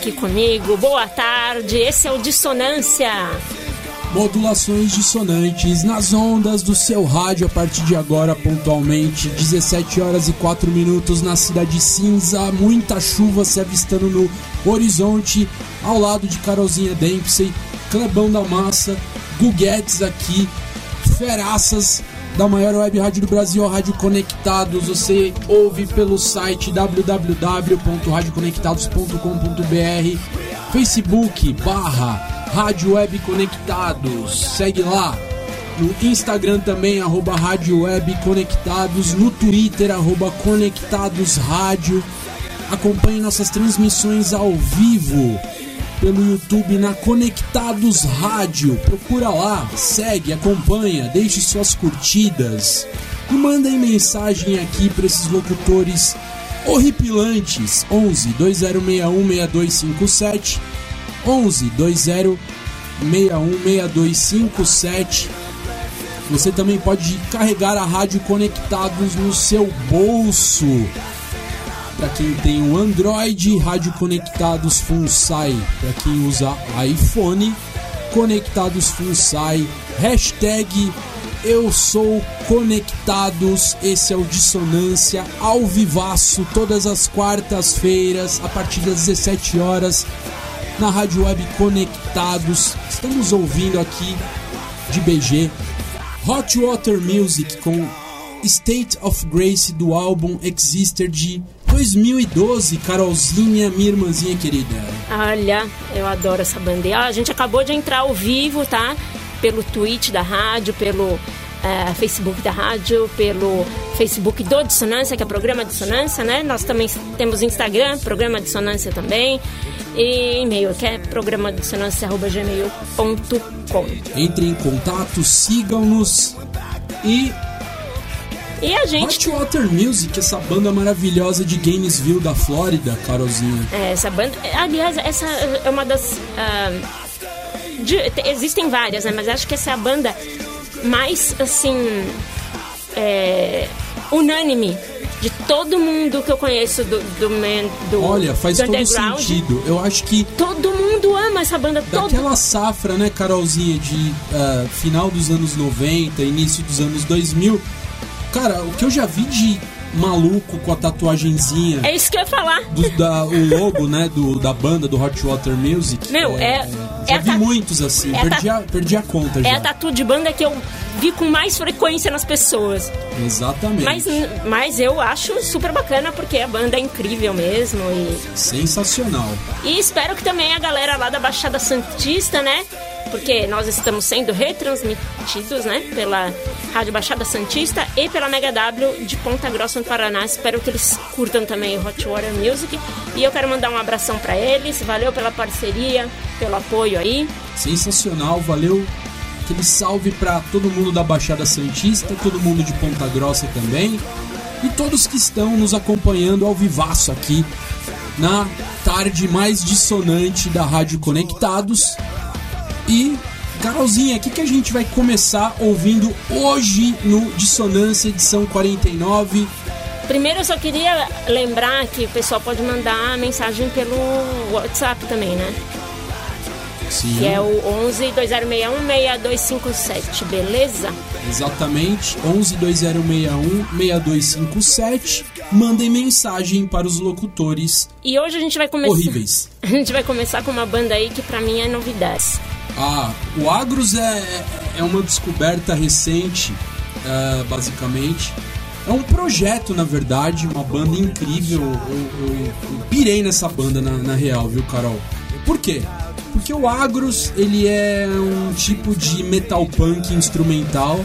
Aqui comigo. Boa tarde, esse é o Dissonância. Modulações dissonantes nas ondas do seu rádio a partir de agora, pontualmente, 17 horas e 4 minutos na Cidade Cinza. Muita chuva se avistando no horizonte, ao lado de Carolzinha Dempsey, Clebão da Massa, Guguetes aqui, feraças da maior web rádio do Brasil, Rádio Conectados. Você ouve pelo site www.radioconectados.com.br, Facebook barra Rádio Web Conectados. Segue lá. No Instagram também, arroba Rádio Web Conectados. No Twitter, arroba Conectados Rádio. Acompanhe nossas transmissões ao vivo pelo YouTube na Conectados Rádio. Procura lá, segue, acompanha, deixe suas curtidas. E mandem mensagem aqui para esses locutores horripilantes. 11 2061 6257 11 2061 6257 você também pode carregar a rádio Conectados no seu bolso para quem tem o Android, Rádio Conectados FunSai, para quem usa iPhone, Conectados FunSai, hashtag eu sou Conectados, esse é o Dissonância ao vivaço, todas as quartas-feiras, a partir das 17 horas, na Rádio Web Conectados. Estamos ouvindo aqui de BG Hot Water Music com State of Grace do álbum Exister de 2012, Carolzinha, minha irmãzinha querida. Olha, eu adoro essa bandeira. A gente acabou de entrar ao vivo, tá? Pelo tweet da rádio, pelo é, Facebook da rádio, pelo Facebook do Dissonância, que é programa Dissonância, né? Nós também temos Instagram, programa Dissonância também. E e-mail, que é programa dissonância.gmail.com. Entre em contato, sigam-nos e e a gente. Hot Water Music, essa banda maravilhosa de Gainesville, da Flórida, Carolzinha. É, essa banda. Aliás, essa é uma das. Uh, de, existem várias, né? Mas acho que essa é a banda mais, assim. É, unânime de todo mundo que eu conheço do, do, man, do Olha, faz do todo sentido. Eu acho que. Todo mundo ama essa banda. Daquela todo... safra, né, Carolzinha, de uh, final dos anos 90, início dos anos 2000 Cara, o que eu já vi de maluco com a tatuagenzinha. É isso que eu ia falar. Do, da, o logo, né, do, da banda do Hot Water Music. Meu, é. é já é vi muitos assim, é perdi, a, perdi a conta é já. É a tatu de banda que eu vi com mais frequência nas pessoas. Exatamente. Mas, mas eu acho super bacana porque a banda é incrível mesmo e. Sensacional. E espero que também a galera lá da Baixada Santista, né? Porque nós estamos sendo retransmitidos, né, pela Rádio Baixada Santista e pela Mega W de Ponta Grossa, no Paraná. Espero que eles curtam também o Hot Water Music. E eu quero mandar um abração para eles. Valeu pela parceria, pelo apoio aí. Sensacional, valeu. Aquele salve para todo mundo da Baixada Santista, todo mundo de Ponta Grossa também. E todos que estão nos acompanhando ao vivaço aqui na tarde mais dissonante da Rádio Conectados. E, Carolzinha, o que, que a gente vai começar ouvindo hoje no Dissonância edição 49? Primeiro eu só queria lembrar que o pessoal pode mandar mensagem pelo WhatsApp também, né? Sim. Que é o 11 2061 6257, beleza? Exatamente, 11 2061 6257. mandem mensagem para os locutores E hoje a gente vai começar. horríveis. A gente vai começar com uma banda aí que pra mim é novidade. Ah, o Agros é, é uma descoberta recente, é, basicamente. É um projeto, na verdade, uma banda incrível. Eu, eu- eu pirei nessa banda, na, na real, viu, Carol? Por quê? Porque o Agros, ele é um tipo de metal punk instrumental.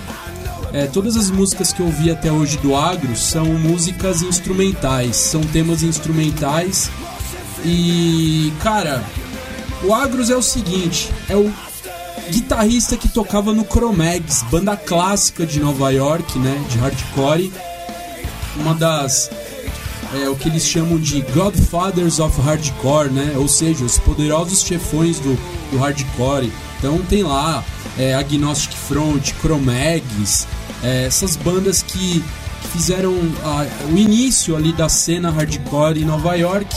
É, todas as músicas que eu vi até hoje do Agros são músicas instrumentais, são temas instrumentais. E, cara, o Agros é o seguinte, é o guitarrista que tocava no Chromegs, banda clássica de Nova York, né, de hardcore. Uma das é o que eles chamam de Godfathers of Hardcore, né? Ou seja, os poderosos chefões do, do hardcore. Então tem lá é, Agnostic Front, Chromegs, é, essas bandas que, que fizeram a- o início ali da cena hardcore em Nova York.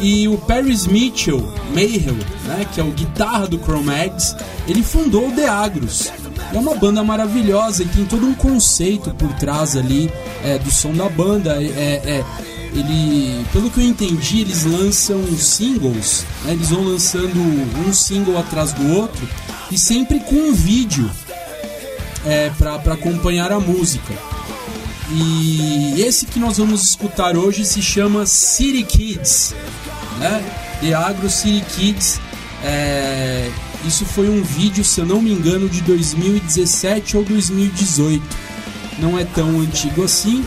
E o Paris Mitchell Mayhew, né, que é o guitarra do Chromegs, ele fundou o The Agros. É uma banda maravilhosa e tem todo um conceito por trás ali é, do som da banda. É, é- ele, pelo que eu entendi, eles lançam singles, né, eles vão lançando um single atrás do outro e sempre com um vídeo é, para acompanhar a música. E esse que nós vamos escutar hoje se chama City Kids, né? The Agro City Kids. É, Isso foi um vídeo, se eu não me engano, de 2017 ou 2018. Não é tão antigo assim,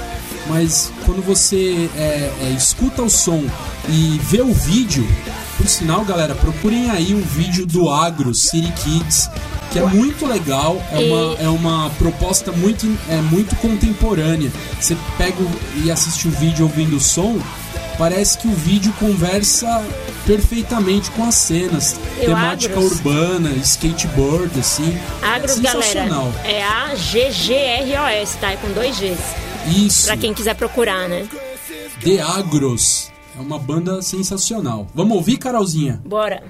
mas quando você é, é, escuta o som e vê o vídeo, por sinal, galera, procurem aí um vídeo do Agro City Kids, que é muito legal, é uma, é uma proposta muito, é, muito contemporânea. Você pega e assiste o vídeo ouvindo o som, parece que o vídeo conversa perfeitamente com as cenas. E o temática Agros? urbana, skateboard, assim. Agros, galera, Sensacional. é A-G-G-R-O-S, tá? É com dois Gs. Isso. Pra quem quiser procurar, né? The Agros. É uma banda sensacional. Vamos ouvir, Carolzinha? Bora.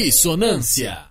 Dissonância.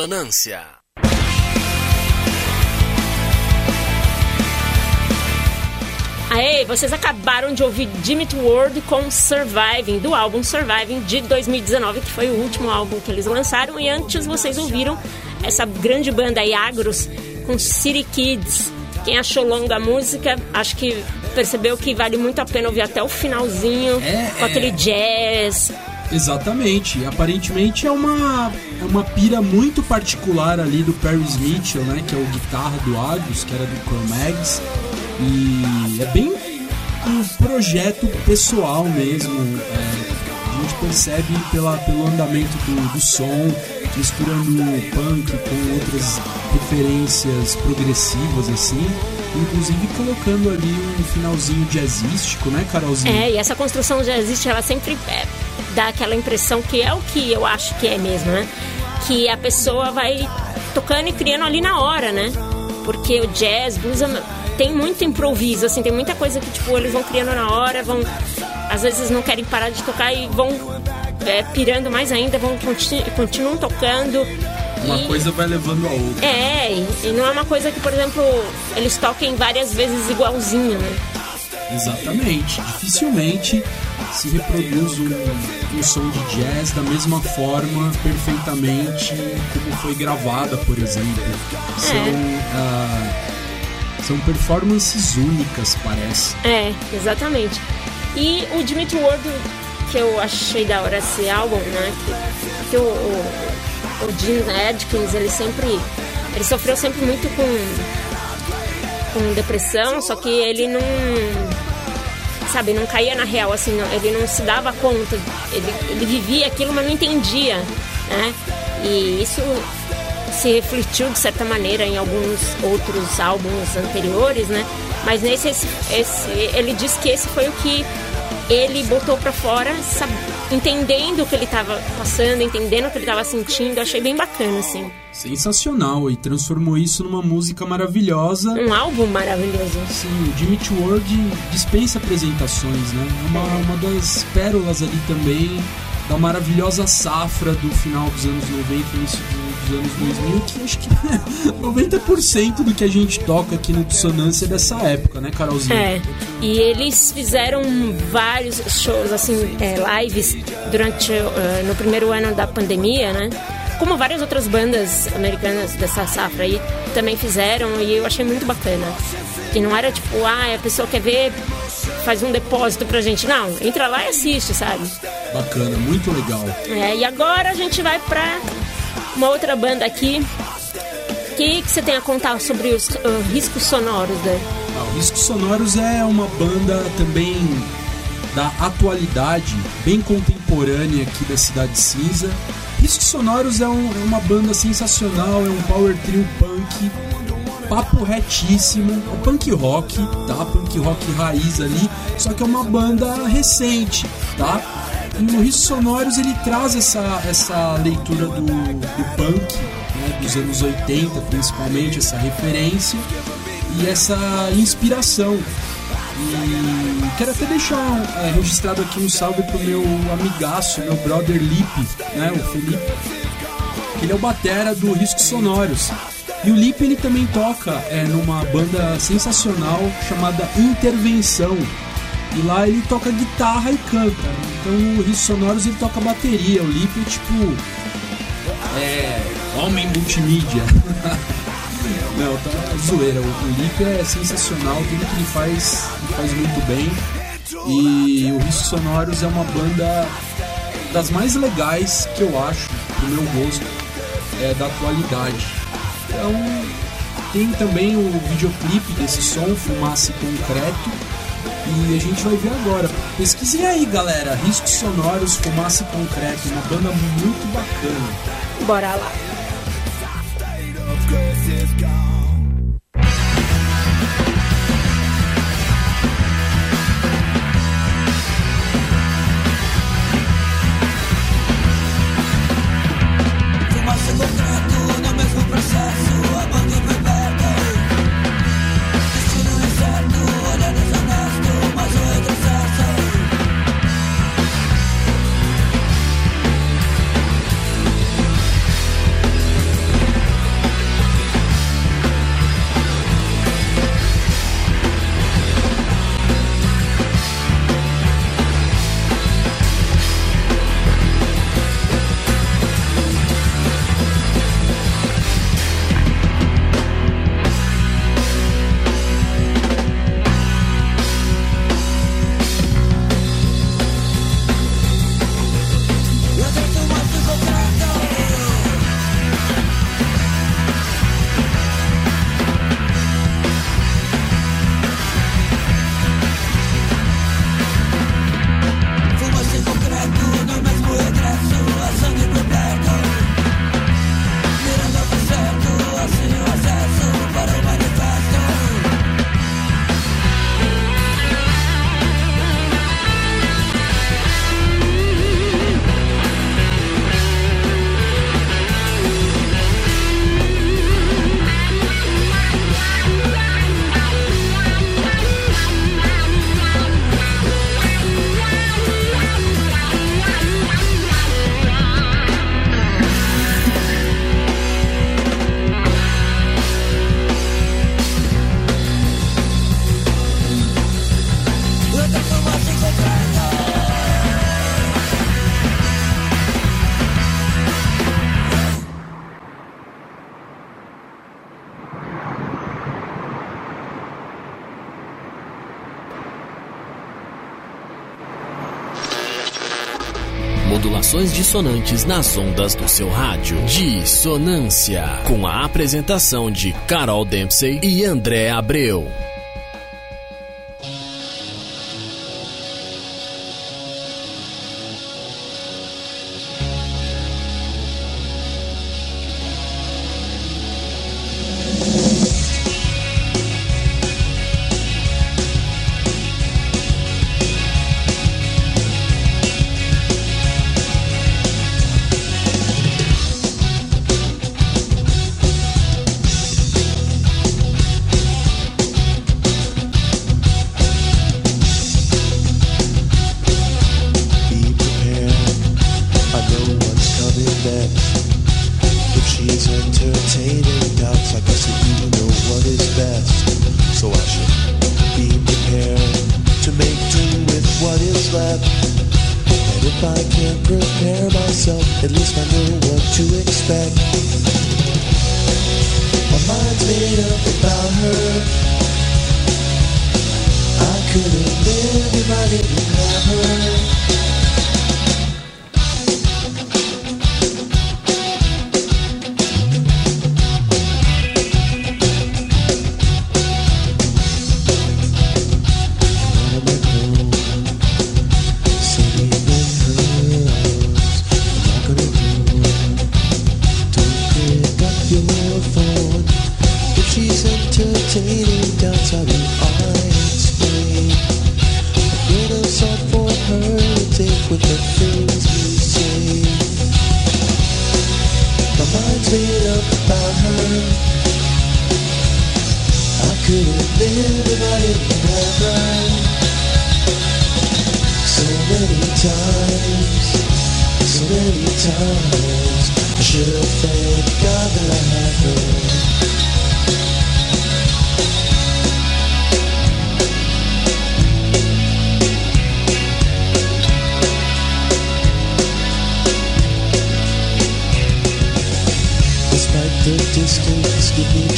Dissonância. Aê, vocês acabaram de ouvir Dimit World com Surviving, do álbum Surviving de 2019, que foi o último álbum que eles lançaram. E antes vocês ouviram essa grande banda aí, Agros, com City Kids. Quem achou longa a música, acho que percebeu que vale muito a pena ouvir até o finalzinho, É, com é. aquele jazz. Exatamente. Aparentemente é uma, é uma pira muito particular ali do Perry Mitchell, né? Que é o guitarra do Agus, que era do Chromags. E é bem um projeto pessoal mesmo. é, a gente percebe pela, pelo andamento do, do som, misturando punk com outras referências progressivas, assim. Inclusive colocando ali um finalzinho jazzístico, né, Carolzinha? É, e essa construção jazzística, ela sempre é, dá aquela impressão que é o que eu acho que é mesmo, né? Que a pessoa vai tocando e criando ali na hora, né? Porque o jazz, blues, tem muito improviso, assim, tem muita coisa que, tipo, eles vão criando na hora, vão... Às vezes não querem parar de tocar e vão é, pirando mais ainda, vão conti- continuam tocando. Uma e- coisa vai levando a outra. É, e, e não é uma coisa que, por exemplo, eles toquem várias vezes igualzinho, né? Exatamente. Dificilmente se reproduz um, um som de jazz da mesma forma, perfeitamente, como foi gravada, por exemplo. São, ah, são performances únicas, parece. É, exatamente. E o Dimitri Ward, que eu achei da hora esse álbum, né? Que, que o, o, o ele sempre. Ele sofreu sempre muito com, com depressão, só que ele não sabe, não caía na real, assim, não- ele não se dava conta, ele, ele vivia aquilo, mas não entendia, né? E isso se refletiu de certa maneira em alguns outros álbuns anteriores, né? Mas nesse esse, esse- ele disse que esse foi o que ele botou pra fora, sab- entendendo o que ele tava passando, entendendo o que ele tava sentindo. Eu achei bem bacana, assim. Sensacional, e transformou isso numa música maravilhosa. Um álbum maravilhoso. Sim, o Jimmy Eat World dispensa apresentações, né? É uma, uma das pérolas ali também da maravilhosa safra do final dos anos 90 e início do- dos anos 2000, que acho que 90% do que a gente toca aqui no Dissonância é dessa época, né, Carolzinha? É, e eles fizeram vários shows, assim, é, lives durante eh, no primeiro ano da pandemia, né? Como várias outras bandas americanas dessa safra aí também fizeram e eu achei muito bacana. Que não era tipo, ah, a pessoa quer ver, faz um depósito pra gente. Não, entra lá e assiste, sabe? Bacana, muito legal. É, e agora a gente vai pra uma outra banda aqui. O que, que você tem a contar sobre os ah, riscos sonoros, né? Ah, o Riscos Sonoros é uma banda também da atualidade, bem contemporânea aqui da Cidade Cinza. Riscos Sonoros é, um- é uma banda sensacional, é um power trio punk, papo retíssimo, é punk rock, tá? Punk rock raiz ali, só que é uma banda recente, tá? No Riscos Sonoros ele traz essa, essa leitura do, do punk, né? dos anos 80 principalmente, essa referência e essa inspiração. E quero até deixar é, registrado aqui um salve pro meu amigaço, meu brother Lipe, né, o Felipe. Ele é o batera do Riscos Sonoros. E o Lipe ele também toca é, numa banda sensacional chamada Intervenção. E lá ele toca guitarra e canta. Então o Riscos Sonoros ele toca bateria. O Lipe é tipo. É. Homem multimídia. Não, tá zoeira. O, Lipe é sensacional, tudo que ele faz, ele faz muito bem. E o Riscos Sonoros é uma banda das mais legais que eu acho, pro meu gosto, é, da atualidade. Então, tem também o videoclipe desse som, Fumaça Concreto. E a gente vai ver agora. Pesquisem aí, galera. Riscos Sonoros, Fumaça e Concreto. Uma banda muito bacana. Bora lá. Dissonantes nas ondas do seu rádio. Dissonância. Com a apresentação de Carol Dempsey e André Abreu.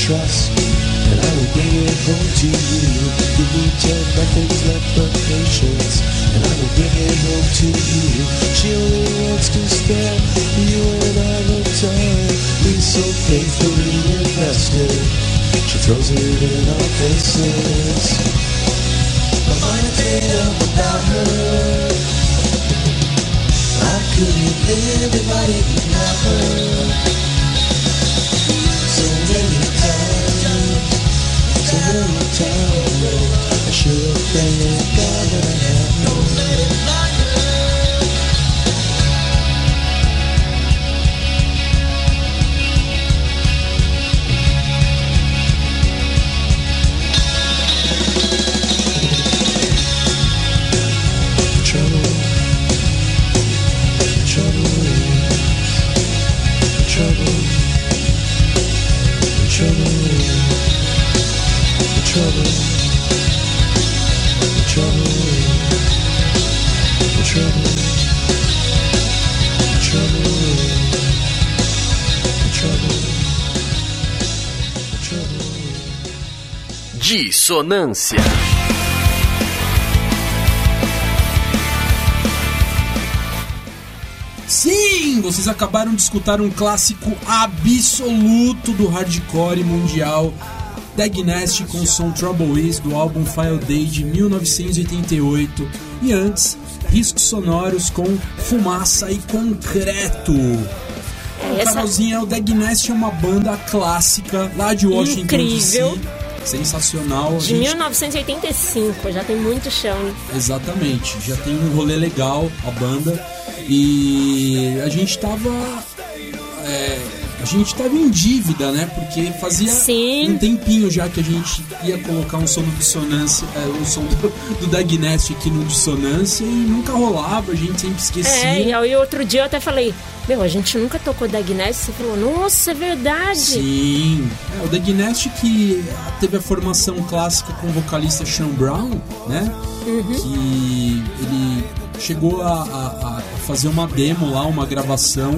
Trust, and I will bring it home to you. Give me ten nothing's left but patience, and I will bring it home to you. She only wants to spare you and I no time. We so faithfully invested. She throws it in our faces. My mind's made up about her. I couldn't live if I didn't have her. So many many times, I should have thanked God that I had no Dissonância. Sim, vocês acabaram de escutar um clássico absoluto do hardcore mundial, Dagnest com o som Trouble Is do álbum File Day de 1988 e antes riscos sonoros com fumaça e concreto. Essa- Carolzinha, o Dagnest é uma banda clássica lá de Washington Incrível. DC. Sensacional. De gente 1985, já tem muito chão. Exatamente, já tem um rolê legal a banda e a gente tava. A gente tava em dívida, né? Porque fazia Sim. um tempinho já que a gente ia colocar um som do dissonância, é, um som do, do Dagnest aqui no dissonância e nunca rolava, a gente sempre esquecia. É, e aí outro dia eu até falei, meu, a gente nunca tocou Dagnest. Você falou, nossa, é verdade. Sim. É, o Dagnest que teve a formação clássica com o vocalista Sean Brown, né? Que ele chegou a, a- a fazer uma demo lá, uma gravação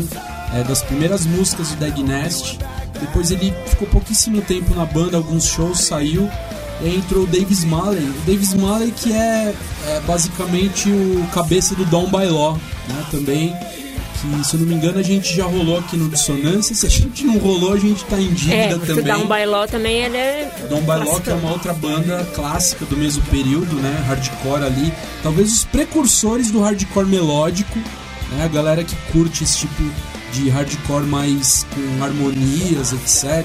é, das primeiras músicas do Dagnest. Depois ele ficou pouquíssimo tempo na banda, alguns shows, saiu. E entrou o Davis Smalley. O Davis Smalley que é, é basicamente o cabeça do by Law, né? Também que, se eu não me engano, a gente já rolou aqui no Dissonância. Se a gente não rolou, a gente tá em dívida É, também. Down by Law também ele é. Dom Bailó, que é uma outra banda clássica do mesmo período, né? Hardcore ali. Talvez os precursores do hardcore melódico, né? A galera que curte esse tipo de hardcore mais com harmonias, etc.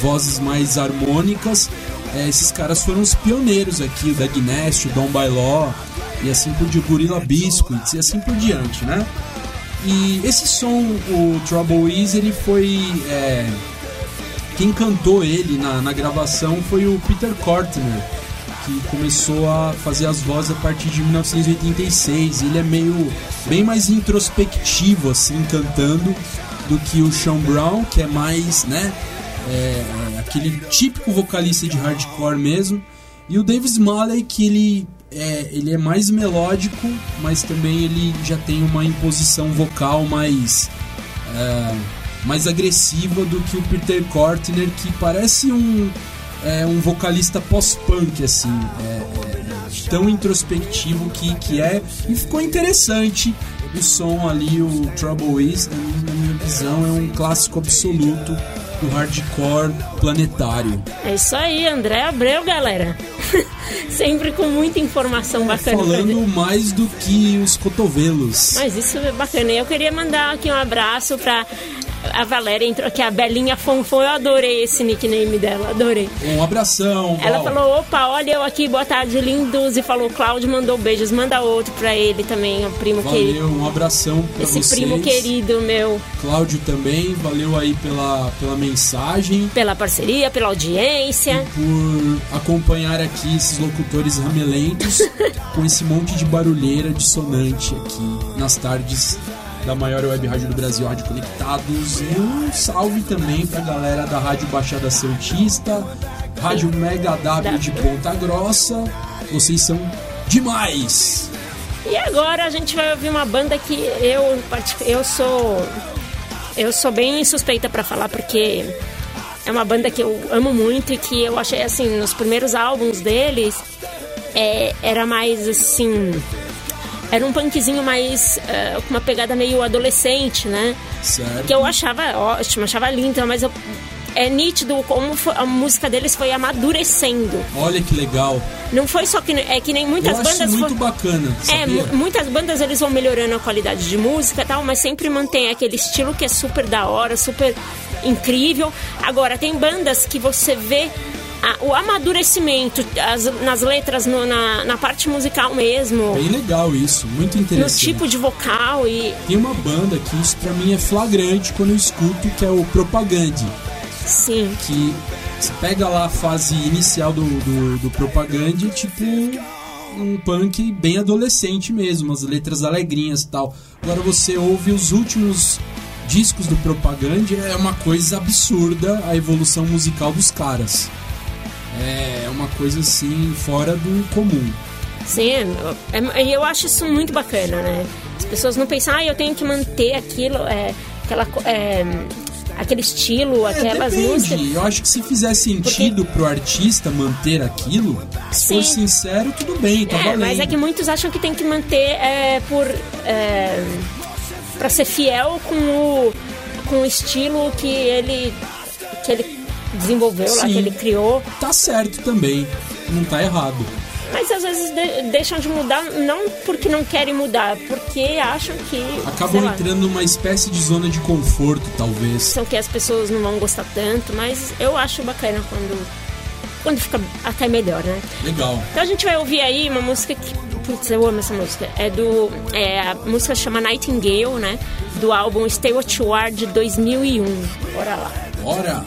Vozes mais harmônicas. É, esses caras foram os pioneiros aqui, o Dagnest, o Dom Bailó, e assim por diante, Gorilla Biscuits, e assim por diante, né? E esse som, o Trouble Is, ele foi. é, quem cantou ele na, na gravação foi o Peter Kortner, que começou a fazer as vozes a partir de 1986. Ele é meio bem mais introspectivo assim cantando do que o Sean Brown, que é mais, né, é, aquele típico vocalista de hardcore mesmo. E o Davis Smalley, que ele é, ele é mais melódico, mas também ele já tem uma imposição vocal mais é, mais agressiva do que o Peter Kortner, que parece um é, um vocalista pós-punk assim, é, é, tão introspectivo que que é e ficou interessante o som ali, o Trouble Is, na minha- visão, é um clássico absoluto do hardcore planetário. É isso aí, André Abreu, galera. Sempre com muita informação bacana. pra gente. Falando mais do que os cotovelos. Mas isso é bacana. Eu queria mandar aqui um abraço pra a Valéria, entrou aqui, a Belinha Fonfon. Eu adorei esse nickname dela, adorei. Um abração, Ela Val. falou, opa, olha eu aqui, boa tarde, lindos. E falou, Cláudio mandou beijos, manda outro pra ele também, o primo querido. Valeu, um abração pra Esse vocês. primo querido meu, Cláudio também, valeu aí pela, pela mensagem, pela parceria, pela audiência. por acompanhar aqui esses locutores ramelentos com esse monte de barulheira dissonante aqui nas tardes da maior web rádio do Brasil, Rádio Conectados. E um salve também pra galera da Rádio Baixada Santista, Rádio Mega W de Ponta Grossa. Vocês são demais! E agora a gente vai ouvir uma banda que eu, eu sou eu sou bem suspeita pra falar porque é uma banda que eu amo muito e que eu achei assim nos primeiros álbuns deles é, era mais assim era um punkzinho mais eh, com uma pegada meio adolescente, né? Certo? que eu achava ótimo, achava lindo, mas eu- é nítido como a música deles foi amadurecendo. Olha que legal. Não foi só que é que nem muitas Eu acho bandas muito bacana, é, sabia? mu- muitas bandas eles vão melhorando a qualidade de música e tal, mas sempre mantém aquele estilo que é super da hora, super incrível. Agora, tem bandas que você vê a- o amadurecimento as- nas letras, no- na, na parte musical mesmo, Bem legal isso, muito no interessante. tipo de vocal e. Tem uma banda que isso pra mim é flagrante quando eu escuto, que é o Propagande. Sim. Que você pega lá a fase inicial do, do, do Propagande, é tipo um punk bem adolescente mesmo, as letras alegrinhas e tal. Agora você ouve os últimos discos do Propagande, é uma coisa absurda a evolução musical dos caras. É uma coisa assim, fora do comum. Sim, é- é- e eu acho isso muito bacana, né? As pessoas não pensam, ah, eu tenho que manter aquilo, é, aquela, é, aquele estilo, É, aquelas depende. músicas. Eu acho que se fizer sentido pro artista manter aquilo, se for Sim. sincero, tudo bem, tá É, valendo. mas é que muitos acham que tem que manter é, por. É, pra ser fiel com o, com o estilo que ele, que ele desenvolveu lá, Sim. que ele criou. Tá certo também, não tá errado. Mas às vezes de- deixam de mudar, não porque não querem mudar, porque acham que. Acabam lá, entrando numa espécie de zona de conforto, talvez. são que as pessoas não vão gostar tanto, mas eu acho bacana quando, quando fica até melhor, né? Legal. Então a gente vai ouvir aí uma música que. Putz, eu amo essa música. É do. É, a música chama Nightingale, né? Do álbum Stay What You Are de 2001. Bora lá. Bora!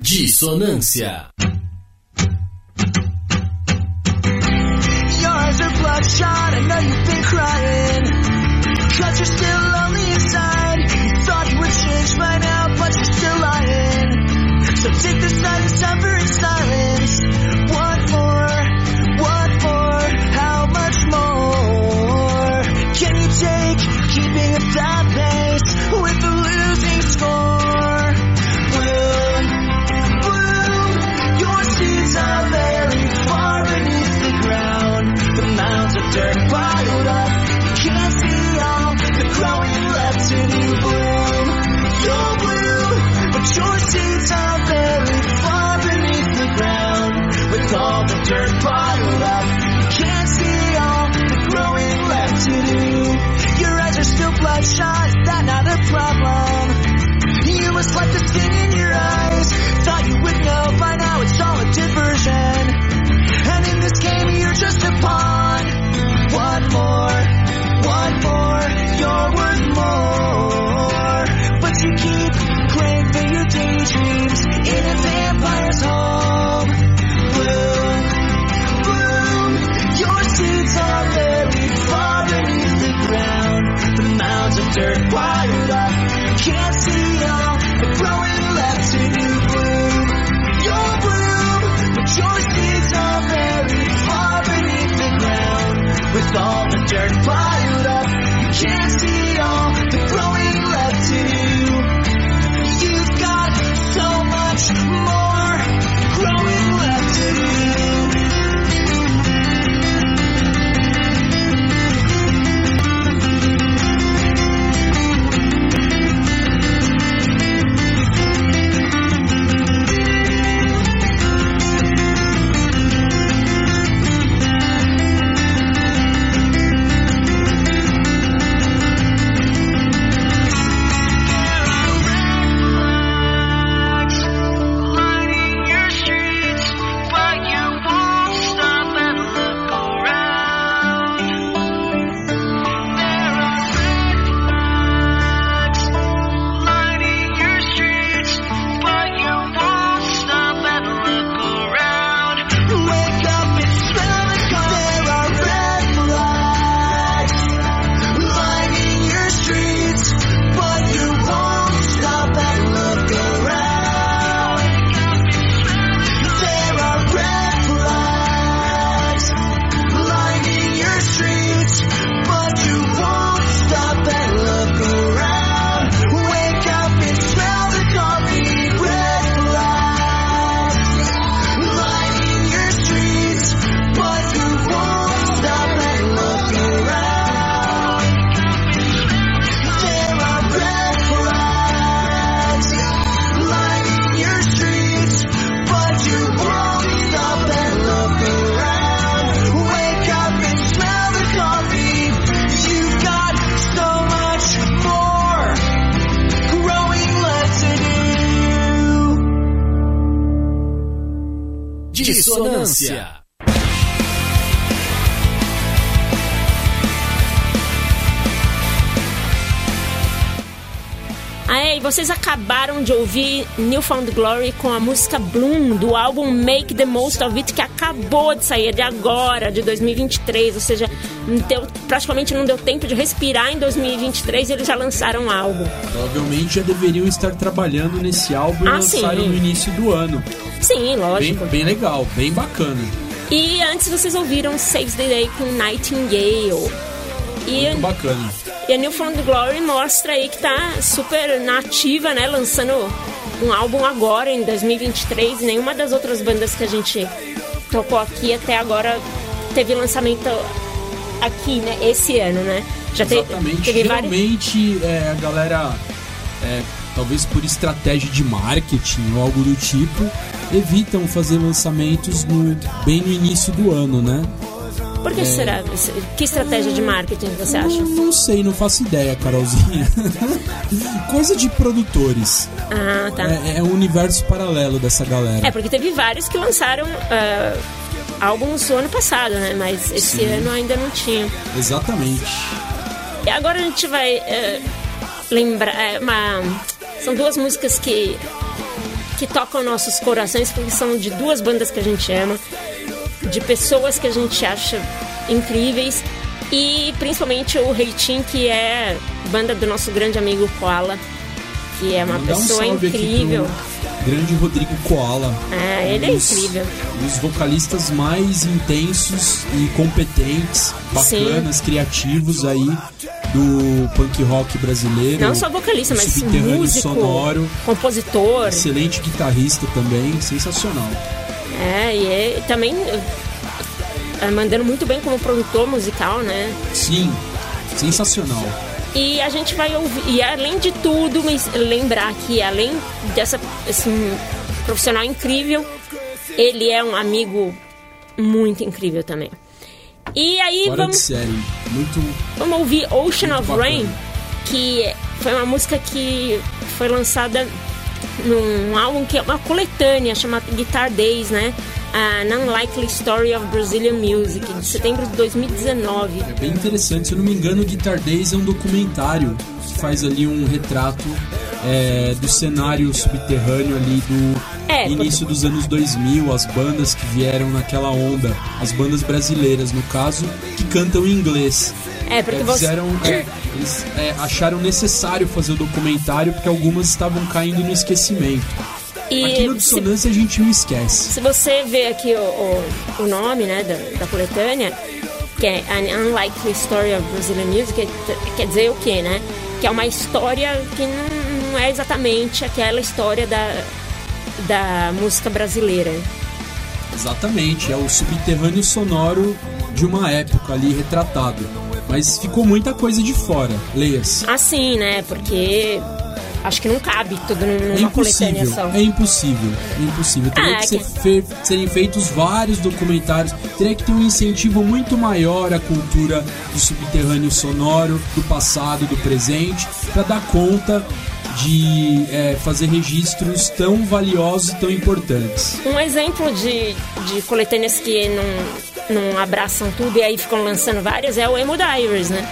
Dissonância. Are bloodshot, I know you've been crying. Cause you're still lonely inside. You thought you would change by now, but you're still lying. So take this night Dissonância. Aí, vocês acabaram de ouvir Newfound Glory com a música Bloom, do álbum Make the Most of It, que acabou de sair de agora, de 2023. Ou seja, não deu- praticamente não deu tempo de respirar em 2023 e eles já lançaram o álbum. Provavelmente já deveriam estar trabalhando nesse álbum e Ah, lançaram sim. no início do ano. Sim, Bem, lógico. bem legal, bem bacana. E antes vocês ouviram Save the Day com Nightingale. E, Muito bacana. e a Newfound Glory mostra aí que tá super nativa, né? Lançando um álbum agora, em 2023. Nenhuma das outras bandas que a gente tocou aqui até agora teve lançamento aqui, né? Esse ano, né? Já te- Exatamente. teve vários. Geralmente é, a galera, é, talvez por estratégia de marketing ou algo do tipo, evitam fazer lançamentos no, bem no início do ano, né? Por que será? Que estratégia de marketing você acha? Não sei, não faço ideia, Carolzinha. Coisa de produtores. Ah, tá. É, é um universo paralelo dessa galera. É, porque teve vários que lançaram ah, álbuns no ano passado, né? Mas esse Sim. ano ainda não tinha. Exatamente. E agora a gente vai eh, lembrar. eh, uma, são duas músicas que que tocam nossos corações, porque são de duas bandas que a gente ama, de pessoas que a gente acha incríveis e principalmente o Reitin, que é banda do nosso grande amigo Koala, que é uma um pessoa salve incrível. grande Rodrigo Koala. É, ele é Um incrível. um dos vocalistas mais intensos e competentes, bacanas, criativos aí do punk rock brasileiro. Não só vocalista, mas subterrâneo músico, sonoro, compositor. excelente guitarrista também, sensacional. É, e é, também é, mandando muito bem como produtor musical, né? Sim, sensacional. E a gente vai ouvir, e além de tudo, lembrar que além dessa esse profissional incrível, ele é um amigo muito incrível também. E aí Fora de vamos, série. Muito. vamos ouvir Ocean of bacana. Rain, que foi uma música que foi lançada num álbum que é uma coletânea chamada Guitar Days, né? An Unlikely Story of Brazilian Music, de setembro de 2019. É bem interessante. Se eu não me engano, Guitar Days é um documentário que faz ali um retrato é, do cenário subterrâneo ali do É, início dos anos 2000, as bandas que vieram naquela onda, as bandas brasileiras, no caso, que cantam em inglês. É, porque É, você. fizeram, é, eles é, acharam necessário fazer o documentário porque algumas estavam caindo no esquecimento. Aqui no E se, Dissonância a gente não esquece. se você vê aqui o, o, o nome né, da, da coletânea, que é An Unlikely Story of Brazilian Music, quer, quer dizer o quê, né? Que é uma história que não, não é exatamente aquela história da, da música brasileira. Exatamente, é o subterrâneo sonoro de uma época ali retratado. Mas ficou muita coisa de fora, leia-se. Assim, né? Porque acho que não cabe tudo numa É impossível, só. é impossível, é impossível. Teria Ah, que ser que- fe- serem feitos vários documentários, teria que ter um incentivo muito maior à cultura do subterrâneo sonoro, do passado, do presente, para dar conta de é, fazer registros tão valiosos e tão importantes. Um exemplo de, de coletâneas que não, não abraçam tudo e aí ficam lançando várias é o Emo Diaries, né?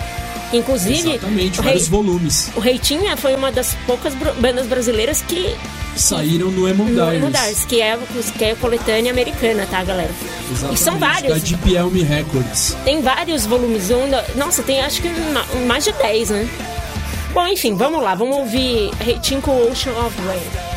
Inclusive, Exatamente, o, vários Rei, volumes o Reitinha foi uma das poucas bandas brasileiras que. saíram no Emo No Emo que é, que é a coletânea americana, tá, galera? Exatamente, E são Da vários. Deep Elm Records. Tem vários volumes. Um, da- nossa, tem acho que ma- mais de 10, né? Bom, enfim, vamos lá. Vamos ouvir Reitinho com Ocean of Rain.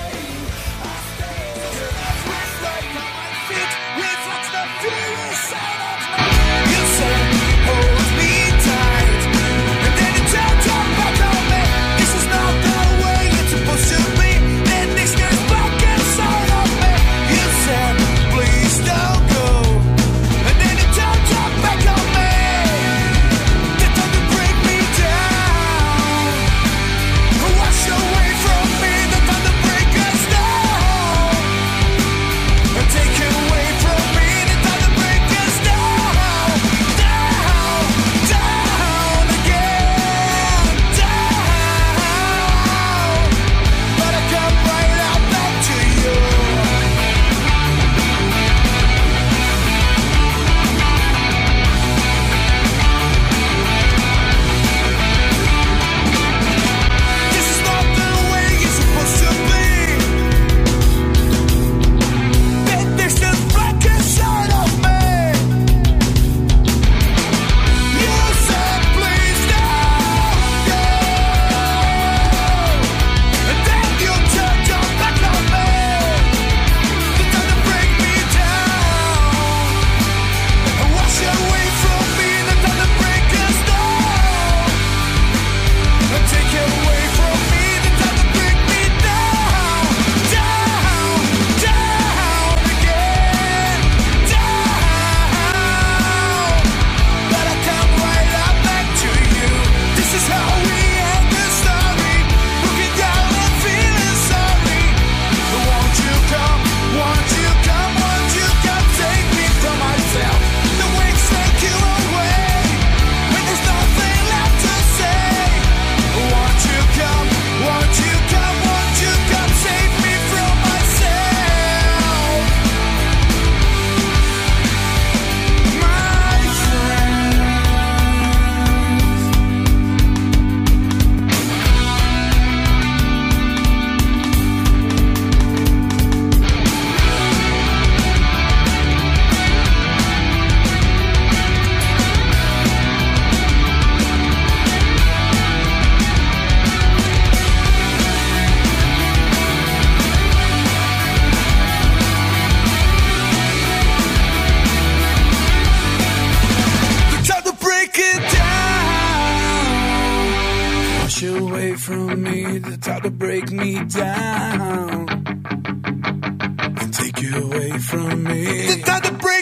take away from me. They gotta break.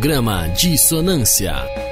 Programa Dissonância.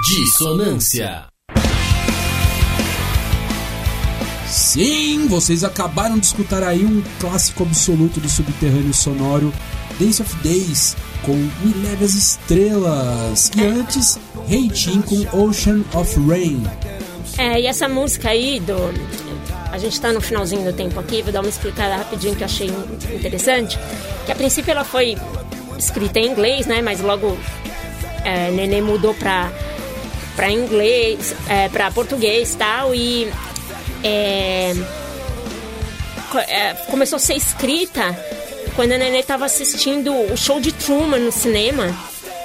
Dissonância. Sim, vocês acabaram de escutar aí um clássico absoluto do subterrâneo sonoro, Dance of Days, com Me Leve as Estrelas. E antes, Reitin com Ocean of Rain. É, e essa música aí do. A gente tá no finalzinho do tempo aqui, vou dar uma explicada rapidinho que eu achei interessante. Que a princípio ela foi escrita em inglês, né? Mas logo é, Nenê mudou pra, pra inglês, é, pra português tal. E é, é, começou a ser escrita quando a Nenê tava assistindo o show de Truman no cinema,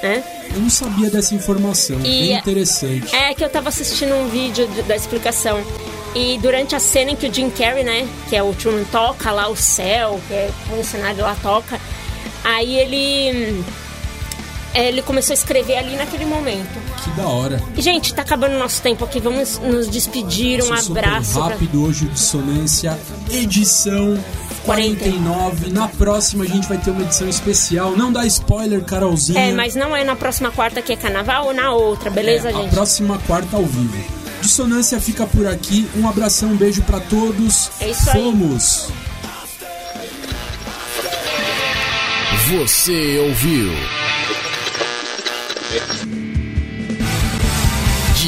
né? Eu não sabia dessa informação, E- bem interessante. É que eu tava assistindo um vídeo de- da explicação. E durante a cena em que o Jim Carrey, né, que é o Truman, toca lá o céu, que é o cenário lá toca, aí ele. É, Ele começou a escrever ali naquele momento. Que da hora. Gente, tá acabando o nosso tempo aqui. Vamos nos despedir. Um super abraço. pra- rápido hoje, o Dissonância, edição 49. Na próxima a gente vai ter uma edição especial. Não dá spoiler, Carolzinha. É, mas não é na próxima quarta que é carnaval ou na outra, beleza, É, A gente? próxima quarta ao vivo. Dissonância fica por aqui. Um abração, um beijo pra todos. É isso aí. Fomos. Você ouviu?